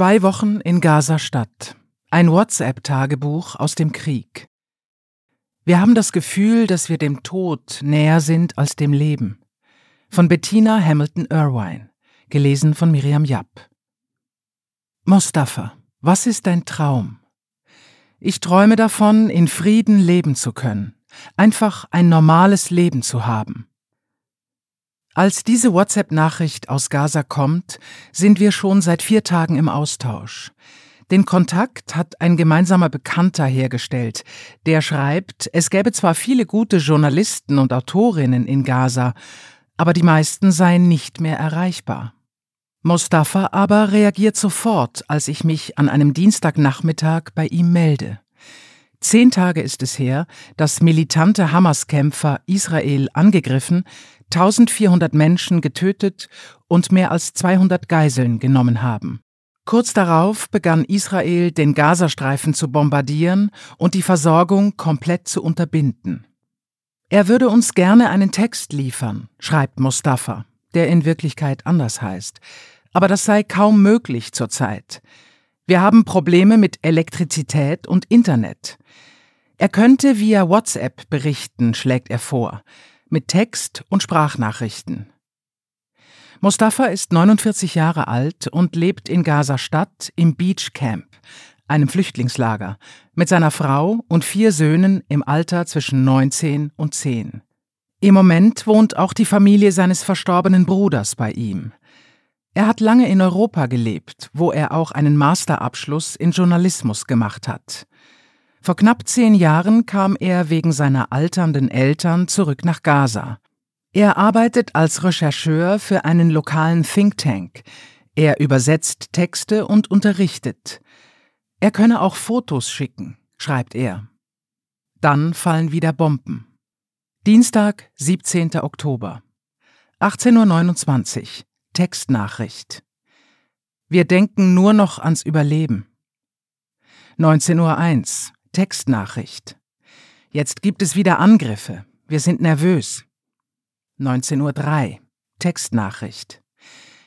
Zwei Wochen in Gaza-Stadt. Ein WhatsApp-Tagebuch aus dem Krieg. Wir haben das Gefühl, dass wir dem Tod näher sind als dem Leben. Von Bettina Hamilton Irvine. Gelesen von Miriam Japp. Mostafa, was ist dein Traum? Ich träume davon, in Frieden leben zu können. Einfach ein normales Leben zu haben. Als diese WhatsApp-Nachricht aus Gaza kommt, sind wir schon seit vier Tagen im Austausch. Den Kontakt hat ein gemeinsamer Bekannter hergestellt, der schreibt, es gäbe zwar viele gute Journalisten und Autorinnen in Gaza, aber die meisten seien nicht mehr erreichbar. Mustafa aber reagiert sofort, als ich mich an einem Dienstagnachmittag bei ihm melde. Zehn Tage ist es her, dass militante Hamas-Kämpfer Israel angegriffen, 1400 Menschen getötet und mehr als 200 Geiseln genommen haben. Kurz darauf begann Israel, den Gazastreifen zu bombardieren und die Versorgung komplett zu unterbinden. Er würde uns gerne einen Text liefern, schreibt Mustafa, der in Wirklichkeit anders heißt, aber das sei kaum möglich zurzeit. Wir haben Probleme mit Elektrizität und Internet. Er könnte via WhatsApp berichten, schlägt er vor mit Text und Sprachnachrichten. Mustafa ist 49 Jahre alt und lebt in Gaza-Stadt im Beach Camp, einem Flüchtlingslager, mit seiner Frau und vier Söhnen im Alter zwischen 19 und 10. Im Moment wohnt auch die Familie seines verstorbenen Bruders bei ihm. Er hat lange in Europa gelebt, wo er auch einen Masterabschluss in Journalismus gemacht hat. Vor knapp zehn Jahren kam er wegen seiner alternden Eltern zurück nach Gaza. Er arbeitet als Rechercheur für einen lokalen Think Tank. Er übersetzt Texte und unterrichtet. Er könne auch Fotos schicken, schreibt er. Dann fallen wieder Bomben. Dienstag, 17. Oktober. 18.29 Uhr. Textnachricht. Wir denken nur noch ans Überleben. 19.01 Uhr. Textnachricht. Jetzt gibt es wieder Angriffe. Wir sind nervös. 19.03 Uhr. Textnachricht.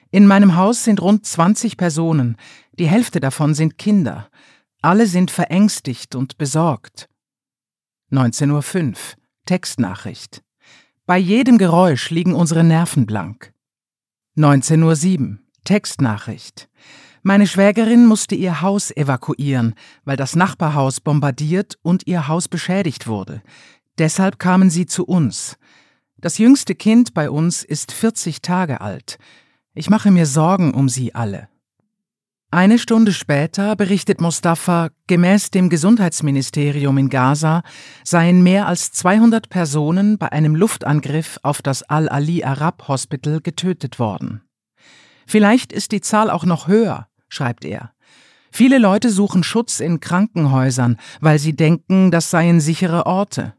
In meinem Haus sind rund 20 Personen. Die Hälfte davon sind Kinder. Alle sind verängstigt und besorgt. 19.05 Uhr. Textnachricht. Bei jedem Geräusch liegen unsere Nerven blank. 19.07 Uhr. Textnachricht. Meine Schwägerin musste ihr Haus evakuieren, weil das Nachbarhaus bombardiert und ihr Haus beschädigt wurde. Deshalb kamen sie zu uns. Das jüngste Kind bei uns ist 40 Tage alt. Ich mache mir Sorgen um sie alle. Eine Stunde später berichtet Mustafa, gemäß dem Gesundheitsministerium in Gaza seien mehr als 200 Personen bei einem Luftangriff auf das Al-Ali Arab Hospital getötet worden. Vielleicht ist die Zahl auch noch höher, schreibt er. Viele Leute suchen Schutz in Krankenhäusern, weil sie denken, das seien sichere Orte.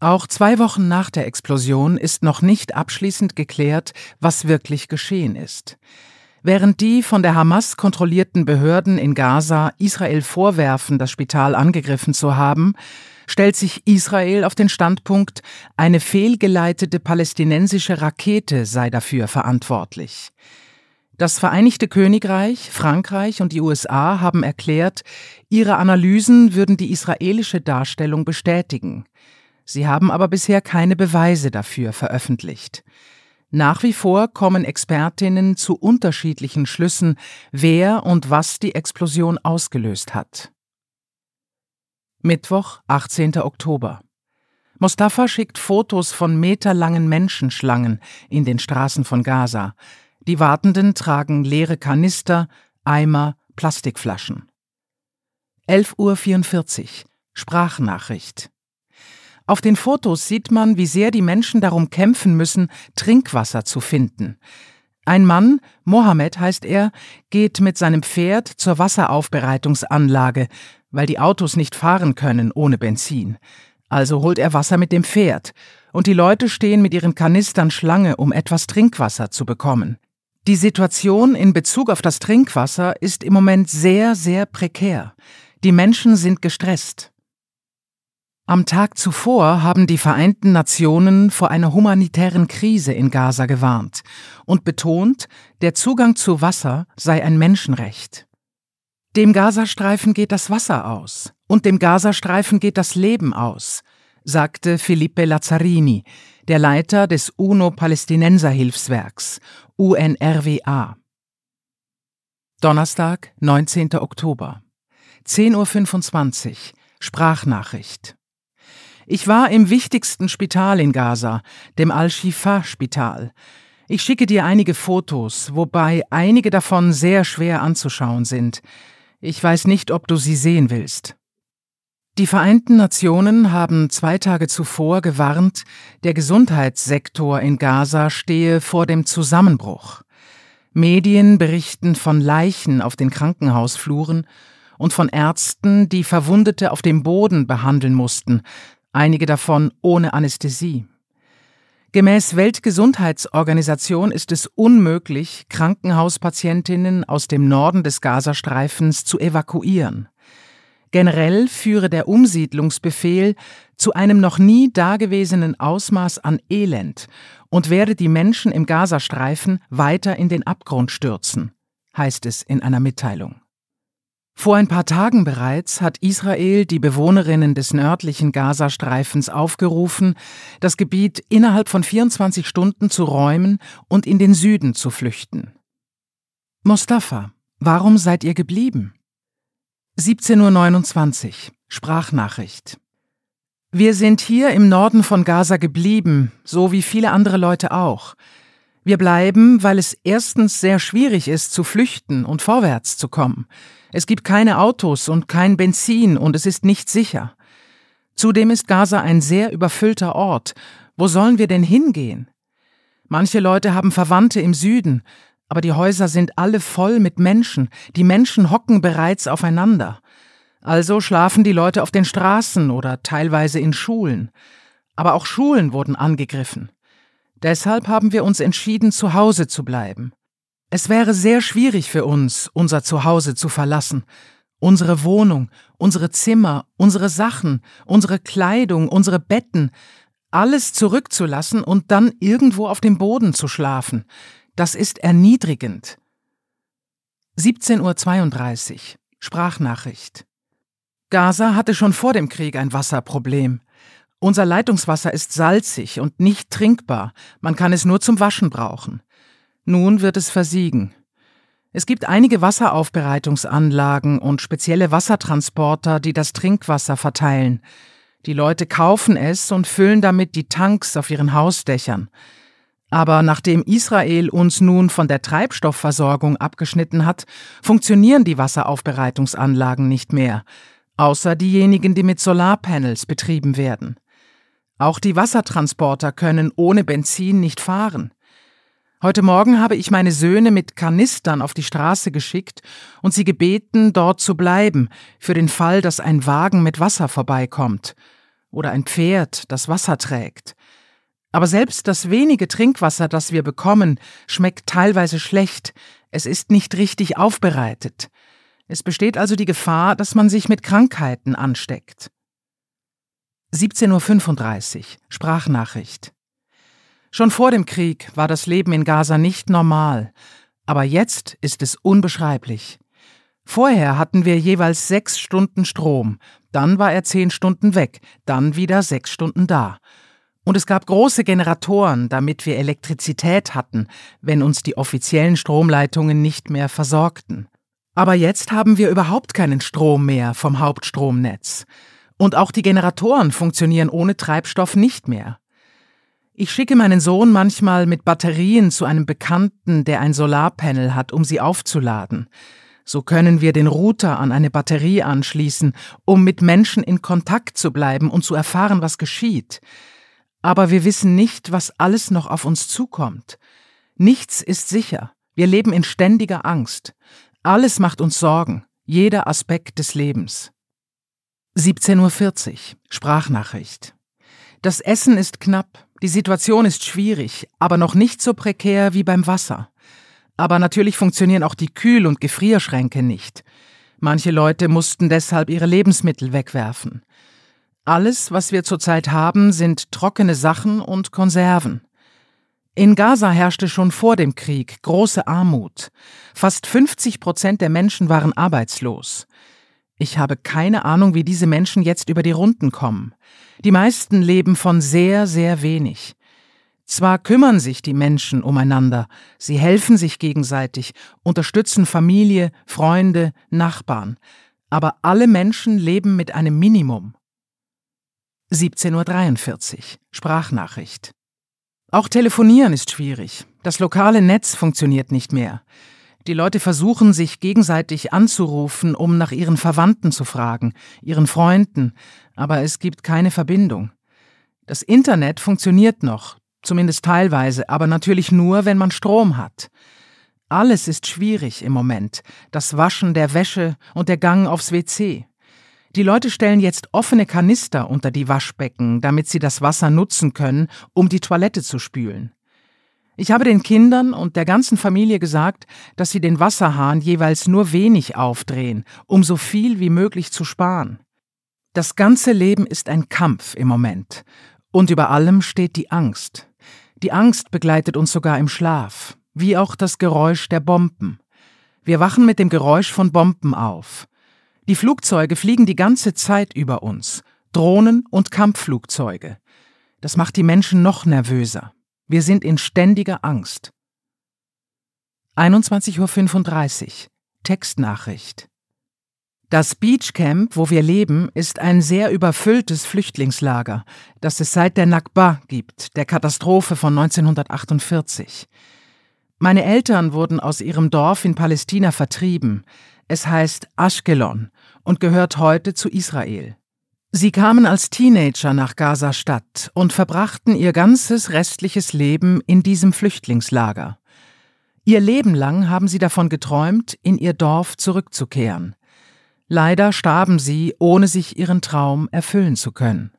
Auch zwei Wochen nach der Explosion ist noch nicht abschließend geklärt, was wirklich geschehen ist. Während die von der Hamas kontrollierten Behörden in Gaza Israel vorwerfen, das Spital angegriffen zu haben, stellt sich Israel auf den Standpunkt, eine fehlgeleitete palästinensische Rakete sei dafür verantwortlich. Das Vereinigte Königreich, Frankreich und die USA haben erklärt, ihre Analysen würden die israelische Darstellung bestätigen. Sie haben aber bisher keine Beweise dafür veröffentlicht. Nach wie vor kommen Expertinnen zu unterschiedlichen Schlüssen, wer und was die Explosion ausgelöst hat. Mittwoch, 18. Oktober. Mustafa schickt Fotos von meterlangen Menschenschlangen in den Straßen von Gaza. Die Wartenden tragen leere Kanister, Eimer, Plastikflaschen. 11.44 Uhr Sprachnachricht. Auf den Fotos sieht man, wie sehr die Menschen darum kämpfen müssen, Trinkwasser zu finden. Ein Mann, Mohammed heißt er, geht mit seinem Pferd zur Wasseraufbereitungsanlage, weil die Autos nicht fahren können ohne Benzin. Also holt er Wasser mit dem Pferd, und die Leute stehen mit ihren Kanistern Schlange, um etwas Trinkwasser zu bekommen. Die Situation in Bezug auf das Trinkwasser ist im Moment sehr, sehr prekär. Die Menschen sind gestresst. Am Tag zuvor haben die Vereinten Nationen vor einer humanitären Krise in Gaza gewarnt und betont, der Zugang zu Wasser sei ein Menschenrecht. Dem Gazastreifen geht das Wasser aus und dem Gazastreifen geht das Leben aus, sagte Felipe Lazzarini, der Leiter des UNO-Palästinenser-Hilfswerks UNRWA. Donnerstag, 19. Oktober. 10.25 Uhr. Sprachnachricht. Ich war im wichtigsten Spital in Gaza, dem Al-Shifa-Spital. Ich schicke dir einige Fotos, wobei einige davon sehr schwer anzuschauen sind. Ich weiß nicht, ob du sie sehen willst. Die Vereinten Nationen haben zwei Tage zuvor gewarnt, der Gesundheitssektor in Gaza stehe vor dem Zusammenbruch. Medien berichten von Leichen auf den Krankenhausfluren und von Ärzten, die Verwundete auf dem Boden behandeln mussten, einige davon ohne Anästhesie. Gemäß Weltgesundheitsorganisation ist es unmöglich, Krankenhauspatientinnen aus dem Norden des Gazastreifens zu evakuieren. Generell führe der Umsiedlungsbefehl zu einem noch nie dagewesenen Ausmaß an Elend und werde die Menschen im Gazastreifen weiter in den Abgrund stürzen, heißt es in einer Mitteilung. Vor ein paar Tagen bereits hat Israel die Bewohnerinnen des nördlichen Gazastreifens aufgerufen, das Gebiet innerhalb von 24 Stunden zu räumen und in den Süden zu flüchten. Mustafa, warum seid ihr geblieben? 17.29 Uhr Sprachnachricht. Wir sind hier im Norden von Gaza geblieben, so wie viele andere Leute auch. Wir bleiben, weil es erstens sehr schwierig ist, zu flüchten und vorwärts zu kommen. Es gibt keine Autos und kein Benzin und es ist nicht sicher. Zudem ist Gaza ein sehr überfüllter Ort. Wo sollen wir denn hingehen? Manche Leute haben Verwandte im Süden, aber die Häuser sind alle voll mit Menschen, die Menschen hocken bereits aufeinander. Also schlafen die Leute auf den Straßen oder teilweise in Schulen. Aber auch Schulen wurden angegriffen. Deshalb haben wir uns entschieden, zu Hause zu bleiben. Es wäre sehr schwierig für uns, unser Zuhause zu verlassen, unsere Wohnung, unsere Zimmer, unsere Sachen, unsere Kleidung, unsere Betten, alles zurückzulassen und dann irgendwo auf dem Boden zu schlafen. Das ist erniedrigend. 17.32 Uhr Sprachnachricht. Gaza hatte schon vor dem Krieg ein Wasserproblem. Unser Leitungswasser ist salzig und nicht trinkbar, man kann es nur zum Waschen brauchen. Nun wird es versiegen. Es gibt einige Wasseraufbereitungsanlagen und spezielle Wassertransporter, die das Trinkwasser verteilen. Die Leute kaufen es und füllen damit die Tanks auf ihren Hausdächern. Aber nachdem Israel uns nun von der Treibstoffversorgung abgeschnitten hat, funktionieren die Wasseraufbereitungsanlagen nicht mehr, außer diejenigen, die mit Solarpanels betrieben werden. Auch die Wassertransporter können ohne Benzin nicht fahren. Heute Morgen habe ich meine Söhne mit Kanistern auf die Straße geschickt und sie gebeten, dort zu bleiben, für den Fall, dass ein Wagen mit Wasser vorbeikommt oder ein Pferd, das Wasser trägt. Aber selbst das wenige Trinkwasser, das wir bekommen, schmeckt teilweise schlecht, es ist nicht richtig aufbereitet. Es besteht also die Gefahr, dass man sich mit Krankheiten ansteckt. 17.35 Uhr Sprachnachricht Schon vor dem Krieg war das Leben in Gaza nicht normal, aber jetzt ist es unbeschreiblich. Vorher hatten wir jeweils sechs Stunden Strom, dann war er zehn Stunden weg, dann wieder sechs Stunden da. Und es gab große Generatoren, damit wir Elektrizität hatten, wenn uns die offiziellen Stromleitungen nicht mehr versorgten. Aber jetzt haben wir überhaupt keinen Strom mehr vom Hauptstromnetz. Und auch die Generatoren funktionieren ohne Treibstoff nicht mehr. Ich schicke meinen Sohn manchmal mit Batterien zu einem Bekannten, der ein Solarpanel hat, um sie aufzuladen. So können wir den Router an eine Batterie anschließen, um mit Menschen in Kontakt zu bleiben und zu erfahren, was geschieht. Aber wir wissen nicht, was alles noch auf uns zukommt. Nichts ist sicher. Wir leben in ständiger Angst. Alles macht uns Sorgen, jeder Aspekt des Lebens. 17.40 Uhr Sprachnachricht. Das Essen ist knapp, die Situation ist schwierig, aber noch nicht so prekär wie beim Wasser. Aber natürlich funktionieren auch die Kühl- und Gefrierschränke nicht. Manche Leute mussten deshalb ihre Lebensmittel wegwerfen. Alles, was wir zurzeit haben, sind trockene Sachen und Konserven. In Gaza herrschte schon vor dem Krieg große Armut. Fast 50 Prozent der Menschen waren arbeitslos. Ich habe keine Ahnung, wie diese Menschen jetzt über die Runden kommen. Die meisten leben von sehr, sehr wenig. Zwar kümmern sich die Menschen umeinander, sie helfen sich gegenseitig, unterstützen Familie, Freunde, Nachbarn, aber alle Menschen leben mit einem Minimum. 17.43 Uhr Sprachnachricht auch telefonieren ist schwierig. Das lokale Netz funktioniert nicht mehr. Die Leute versuchen sich gegenseitig anzurufen, um nach ihren Verwandten zu fragen, ihren Freunden, aber es gibt keine Verbindung. Das Internet funktioniert noch, zumindest teilweise, aber natürlich nur, wenn man Strom hat. Alles ist schwierig im Moment, das Waschen der Wäsche und der Gang aufs WC. Die Leute stellen jetzt offene Kanister unter die Waschbecken, damit sie das Wasser nutzen können, um die Toilette zu spülen. Ich habe den Kindern und der ganzen Familie gesagt, dass sie den Wasserhahn jeweils nur wenig aufdrehen, um so viel wie möglich zu sparen. Das ganze Leben ist ein Kampf im Moment. Und über allem steht die Angst. Die Angst begleitet uns sogar im Schlaf, wie auch das Geräusch der Bomben. Wir wachen mit dem Geräusch von Bomben auf. Die Flugzeuge fliegen die ganze Zeit über uns, Drohnen und Kampfflugzeuge. Das macht die Menschen noch nervöser. Wir sind in ständiger Angst. 21.35 Uhr Textnachricht. Das Beachcamp, wo wir leben, ist ein sehr überfülltes Flüchtlingslager, das es seit der Nakba gibt, der Katastrophe von 1948. Meine Eltern wurden aus ihrem Dorf in Palästina vertrieben. Es heißt Ashkelon und gehört heute zu Israel. Sie kamen als Teenager nach Gaza-Stadt und verbrachten ihr ganzes restliches Leben in diesem Flüchtlingslager. Ihr Leben lang haben sie davon geträumt, in ihr Dorf zurückzukehren. Leider starben sie, ohne sich ihren Traum erfüllen zu können.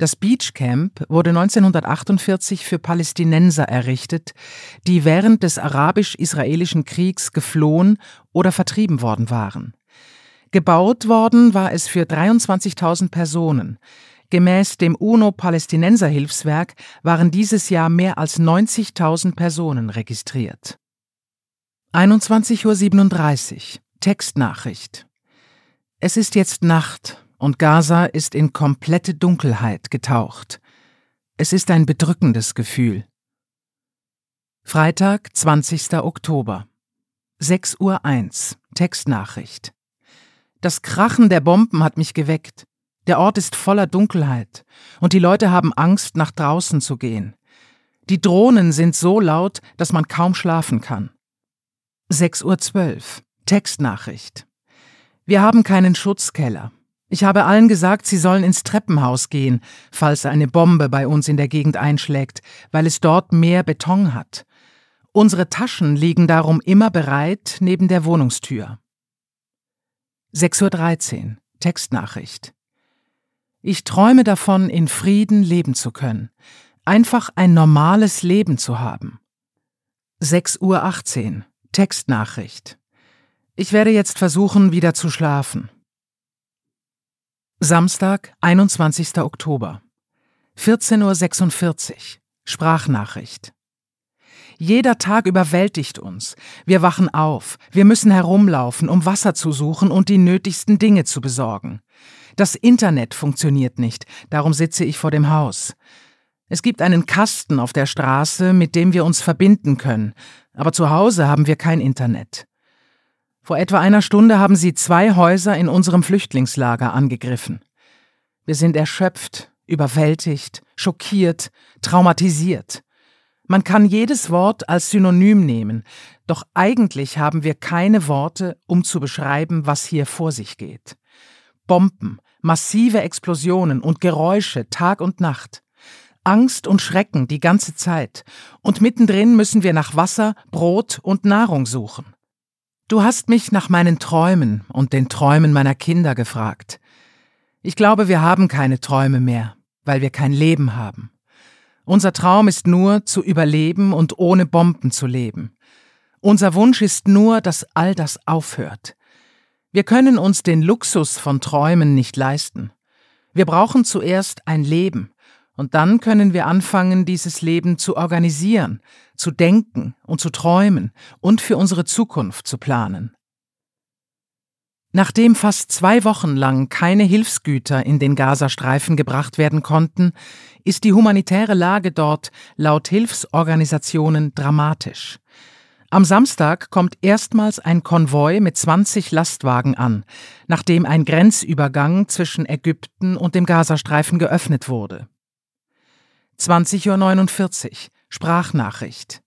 Das Beach Camp wurde 1948 für Palästinenser errichtet, die während des arabisch-israelischen Kriegs geflohen oder vertrieben worden waren. Gebaut worden war es für 23.000 Personen. Gemäß dem UNO-Palästinenser-Hilfswerk waren dieses Jahr mehr als 90.000 Personen registriert. 21.37 Uhr Textnachricht. Es ist jetzt Nacht und Gaza ist in komplette Dunkelheit getaucht. Es ist ein bedrückendes Gefühl. Freitag, 20. Oktober. 6.01 Uhr. Textnachricht. Das Krachen der Bomben hat mich geweckt. Der Ort ist voller Dunkelheit und die Leute haben Angst, nach draußen zu gehen. Die Drohnen sind so laut, dass man kaum schlafen kann. 6.12 Uhr. Textnachricht. Wir haben keinen Schutzkeller. Ich habe allen gesagt, sie sollen ins Treppenhaus gehen, falls eine Bombe bei uns in der Gegend einschlägt, weil es dort mehr Beton hat. Unsere Taschen liegen darum immer bereit neben der Wohnungstür. 6.13 Uhr Textnachricht. Ich träume davon, in Frieden leben zu können, einfach ein normales Leben zu haben. 6.18 Uhr Textnachricht. Ich werde jetzt versuchen, wieder zu schlafen. Samstag, 21. Oktober. 14.46 Uhr. Sprachnachricht. Jeder Tag überwältigt uns. Wir wachen auf, wir müssen herumlaufen, um Wasser zu suchen und die nötigsten Dinge zu besorgen. Das Internet funktioniert nicht, darum sitze ich vor dem Haus. Es gibt einen Kasten auf der Straße, mit dem wir uns verbinden können, aber zu Hause haben wir kein Internet. Vor etwa einer Stunde haben sie zwei Häuser in unserem Flüchtlingslager angegriffen. Wir sind erschöpft, überwältigt, schockiert, traumatisiert. Man kann jedes Wort als Synonym nehmen, doch eigentlich haben wir keine Worte, um zu beschreiben, was hier vor sich geht. Bomben, massive Explosionen und Geräusche Tag und Nacht. Angst und Schrecken die ganze Zeit, und mittendrin müssen wir nach Wasser, Brot und Nahrung suchen. Du hast mich nach meinen Träumen und den Träumen meiner Kinder gefragt. Ich glaube, wir haben keine Träume mehr, weil wir kein Leben haben. Unser Traum ist nur, zu überleben und ohne Bomben zu leben. Unser Wunsch ist nur, dass all das aufhört. Wir können uns den Luxus von Träumen nicht leisten. Wir brauchen zuerst ein Leben, und dann können wir anfangen, dieses Leben zu organisieren, zu denken und zu träumen und für unsere Zukunft zu planen. Nachdem fast zwei Wochen lang keine Hilfsgüter in den Gazastreifen gebracht werden konnten, ist die humanitäre Lage dort laut Hilfsorganisationen dramatisch. Am Samstag kommt erstmals ein Konvoi mit 20 Lastwagen an, nachdem ein Grenzübergang zwischen Ägypten und dem Gazastreifen geöffnet wurde. 20.49 Uhr Sprachnachricht.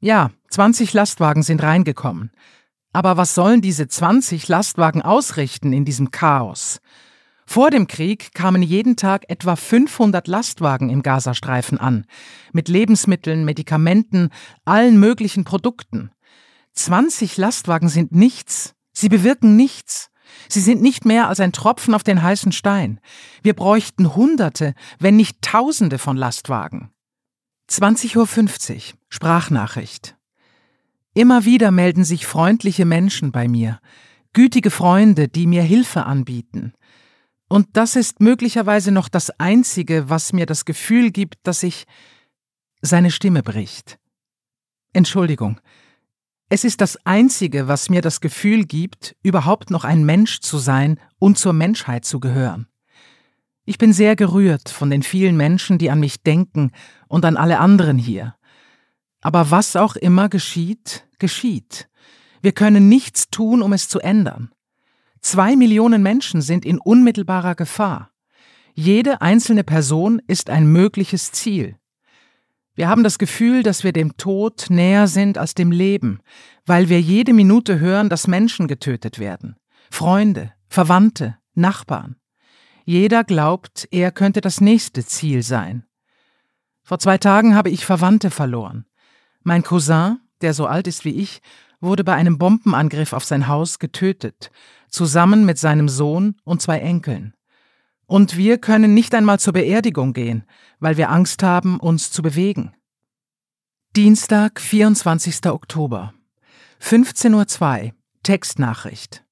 Ja, 20 Lastwagen sind reingekommen. Aber was sollen diese 20 Lastwagen ausrichten in diesem Chaos? Vor dem Krieg kamen jeden Tag etwa 500 Lastwagen im Gazastreifen an, mit Lebensmitteln, Medikamenten, allen möglichen Produkten. 20 Lastwagen sind nichts, sie bewirken nichts. Sie sind nicht mehr als ein Tropfen auf den heißen Stein. Wir bräuchten Hunderte, wenn nicht Tausende von Lastwagen. 20.50 Uhr Sprachnachricht. Immer wieder melden sich freundliche Menschen bei mir, gütige Freunde, die mir Hilfe anbieten. Und das ist möglicherweise noch das Einzige, was mir das Gefühl gibt, dass ich. Seine Stimme bricht. Entschuldigung. Es ist das Einzige, was mir das Gefühl gibt, überhaupt noch ein Mensch zu sein und zur Menschheit zu gehören. Ich bin sehr gerührt von den vielen Menschen, die an mich denken und an alle anderen hier. Aber was auch immer geschieht, geschieht. Wir können nichts tun, um es zu ändern. Zwei Millionen Menschen sind in unmittelbarer Gefahr. Jede einzelne Person ist ein mögliches Ziel. Wir haben das Gefühl, dass wir dem Tod näher sind als dem Leben, weil wir jede Minute hören, dass Menschen getötet werden. Freunde, Verwandte, Nachbarn. Jeder glaubt, er könnte das nächste Ziel sein. Vor zwei Tagen habe ich Verwandte verloren. Mein Cousin, der so alt ist wie ich, wurde bei einem Bombenangriff auf sein Haus getötet, zusammen mit seinem Sohn und zwei Enkeln. Und wir können nicht einmal zur Beerdigung gehen, weil wir Angst haben, uns zu bewegen. Dienstag, 24. Oktober. 15.02 Uhr. Textnachricht.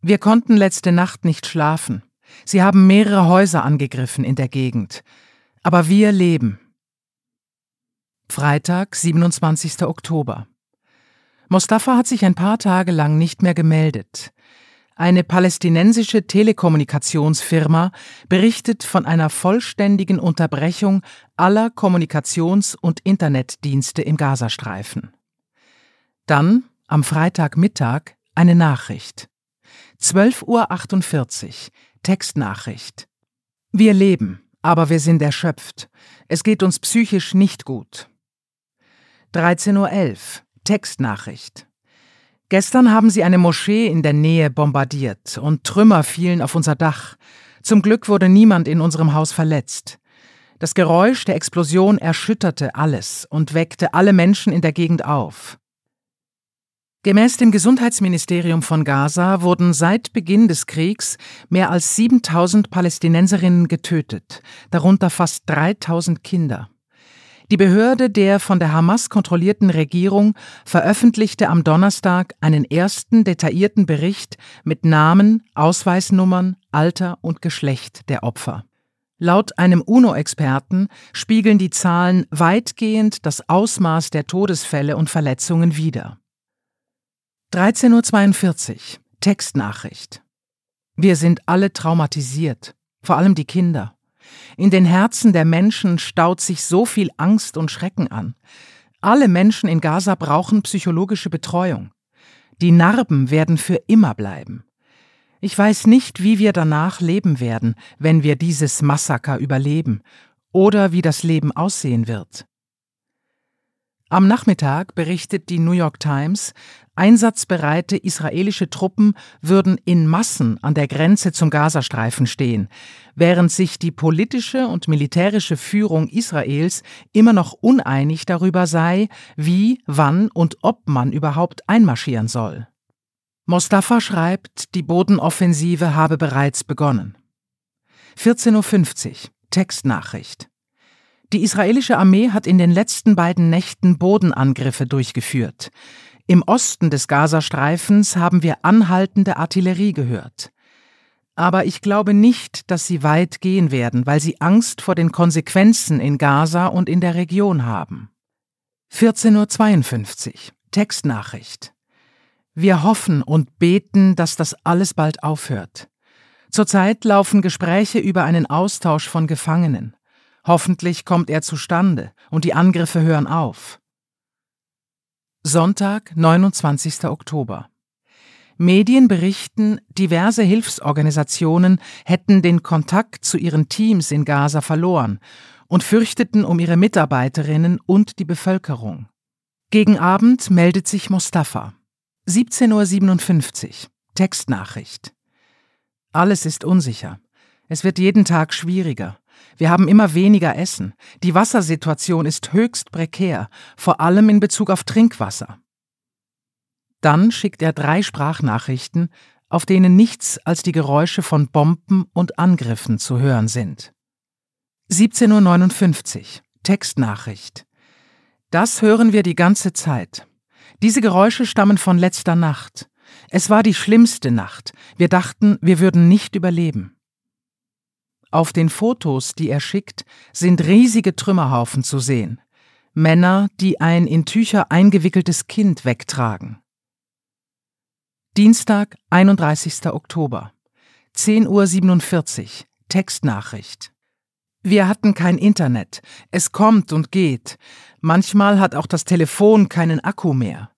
Wir konnten letzte Nacht nicht schlafen. Sie haben mehrere Häuser angegriffen in der Gegend. Aber wir leben. Freitag, 27. Oktober. Mostafa hat sich ein paar Tage lang nicht mehr gemeldet. Eine palästinensische Telekommunikationsfirma berichtet von einer vollständigen Unterbrechung aller Kommunikations- und Internetdienste im Gazastreifen. Dann, am Freitagmittag, eine Nachricht. 12.48 Uhr, Textnachricht. Wir leben, aber wir sind erschöpft. Es geht uns psychisch nicht gut. 13.11 Uhr, Textnachricht. Gestern haben sie eine Moschee in der Nähe bombardiert und Trümmer fielen auf unser Dach. Zum Glück wurde niemand in unserem Haus verletzt. Das Geräusch der Explosion erschütterte alles und weckte alle Menschen in der Gegend auf. Gemäß dem Gesundheitsministerium von Gaza wurden seit Beginn des Kriegs mehr als 7000 Palästinenserinnen getötet, darunter fast 3000 Kinder. Die Behörde der von der Hamas kontrollierten Regierung veröffentlichte am Donnerstag einen ersten detaillierten Bericht mit Namen, Ausweisnummern, Alter und Geschlecht der Opfer. Laut einem UNO-Experten spiegeln die Zahlen weitgehend das Ausmaß der Todesfälle und Verletzungen wider. 13.42 Uhr Textnachricht. Wir sind alle traumatisiert, vor allem die Kinder. In den Herzen der Menschen staut sich so viel Angst und Schrecken an. Alle Menschen in Gaza brauchen psychologische Betreuung. Die Narben werden für immer bleiben. Ich weiß nicht, wie wir danach leben werden, wenn wir dieses Massaker überleben, oder wie das Leben aussehen wird. Am Nachmittag berichtet die New York Times, einsatzbereite israelische Truppen würden in Massen an der Grenze zum Gazastreifen stehen, während sich die politische und militärische Führung Israels immer noch uneinig darüber sei, wie, wann und ob man überhaupt einmarschieren soll. Mostafa schreibt, die Bodenoffensive habe bereits begonnen. 14.50 Uhr Textnachricht die israelische Armee hat in den letzten beiden Nächten Bodenangriffe durchgeführt. Im Osten des Gazastreifens haben wir anhaltende Artillerie gehört. Aber ich glaube nicht, dass sie weit gehen werden, weil sie Angst vor den Konsequenzen in Gaza und in der Region haben. 14.52 Uhr Textnachricht. Wir hoffen und beten, dass das alles bald aufhört. Zurzeit laufen Gespräche über einen Austausch von Gefangenen. Hoffentlich kommt er zustande und die Angriffe hören auf. Sonntag, 29. Oktober. Medien berichten, diverse Hilfsorganisationen hätten den Kontakt zu ihren Teams in Gaza verloren und fürchteten um ihre Mitarbeiterinnen und die Bevölkerung. Gegen Abend meldet sich Mustafa. 17.57 Uhr. Textnachricht. Alles ist unsicher. Es wird jeden Tag schwieriger. Wir haben immer weniger Essen. Die Wassersituation ist höchst prekär, vor allem in Bezug auf Trinkwasser. Dann schickt er drei Sprachnachrichten, auf denen nichts als die Geräusche von Bomben und Angriffen zu hören sind. 17.59 Uhr Textnachricht. Das hören wir die ganze Zeit. Diese Geräusche stammen von letzter Nacht. Es war die schlimmste Nacht. Wir dachten, wir würden nicht überleben. Auf den Fotos, die er schickt, sind riesige Trümmerhaufen zu sehen. Männer, die ein in Tücher eingewickeltes Kind wegtragen. Dienstag, 31. Oktober. 10.47 Uhr. Textnachricht. Wir hatten kein Internet. Es kommt und geht. Manchmal hat auch das Telefon keinen Akku mehr.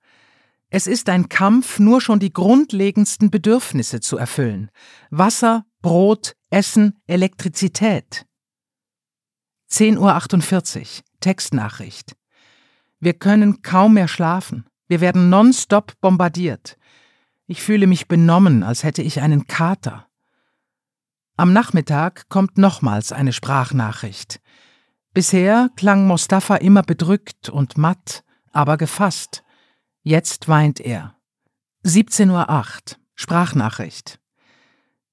Es ist ein Kampf, nur schon die grundlegendsten Bedürfnisse zu erfüllen. Wasser, Brot, Essen, Elektrizität. 10.48 Uhr. Textnachricht. Wir können kaum mehr schlafen. Wir werden nonstop bombardiert. Ich fühle mich benommen, als hätte ich einen Kater. Am Nachmittag kommt nochmals eine Sprachnachricht. Bisher klang Mostafa immer bedrückt und matt, aber gefasst. Jetzt weint er. 17.08 Uhr. Sprachnachricht.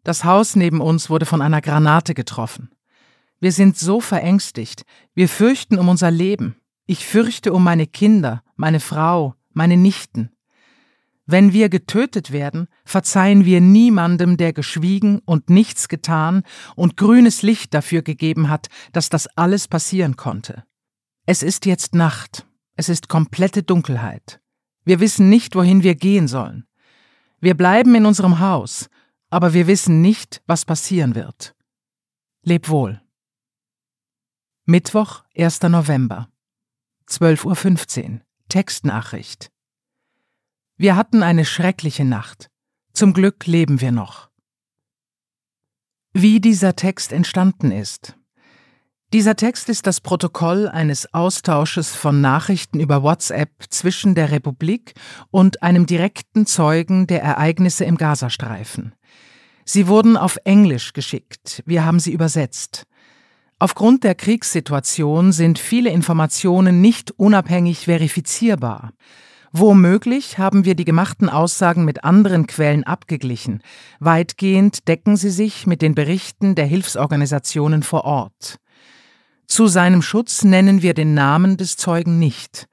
Das Haus neben uns wurde von einer Granate getroffen. Wir sind so verängstigt. Wir fürchten um unser Leben. Ich fürchte um meine Kinder, meine Frau, meine Nichten. Wenn wir getötet werden, verzeihen wir niemandem, der geschwiegen und nichts getan und grünes Licht dafür gegeben hat, dass das alles passieren konnte. Es ist jetzt Nacht. Es ist komplette Dunkelheit. Wir wissen nicht, wohin wir gehen sollen. Wir bleiben in unserem Haus, aber wir wissen nicht, was passieren wird. Leb wohl. Mittwoch, 1. November. 12.15 Uhr. Textnachricht. Wir hatten eine schreckliche Nacht. Zum Glück leben wir noch. Wie dieser Text entstanden ist. Dieser Text ist das Protokoll eines Austausches von Nachrichten über WhatsApp zwischen der Republik und einem direkten Zeugen der Ereignisse im Gazastreifen. Sie wurden auf Englisch geschickt, wir haben sie übersetzt. Aufgrund der Kriegssituation sind viele Informationen nicht unabhängig verifizierbar. Womöglich haben wir die gemachten Aussagen mit anderen Quellen abgeglichen. Weitgehend decken sie sich mit den Berichten der Hilfsorganisationen vor Ort. Zu seinem Schutz nennen wir den Namen des Zeugen nicht.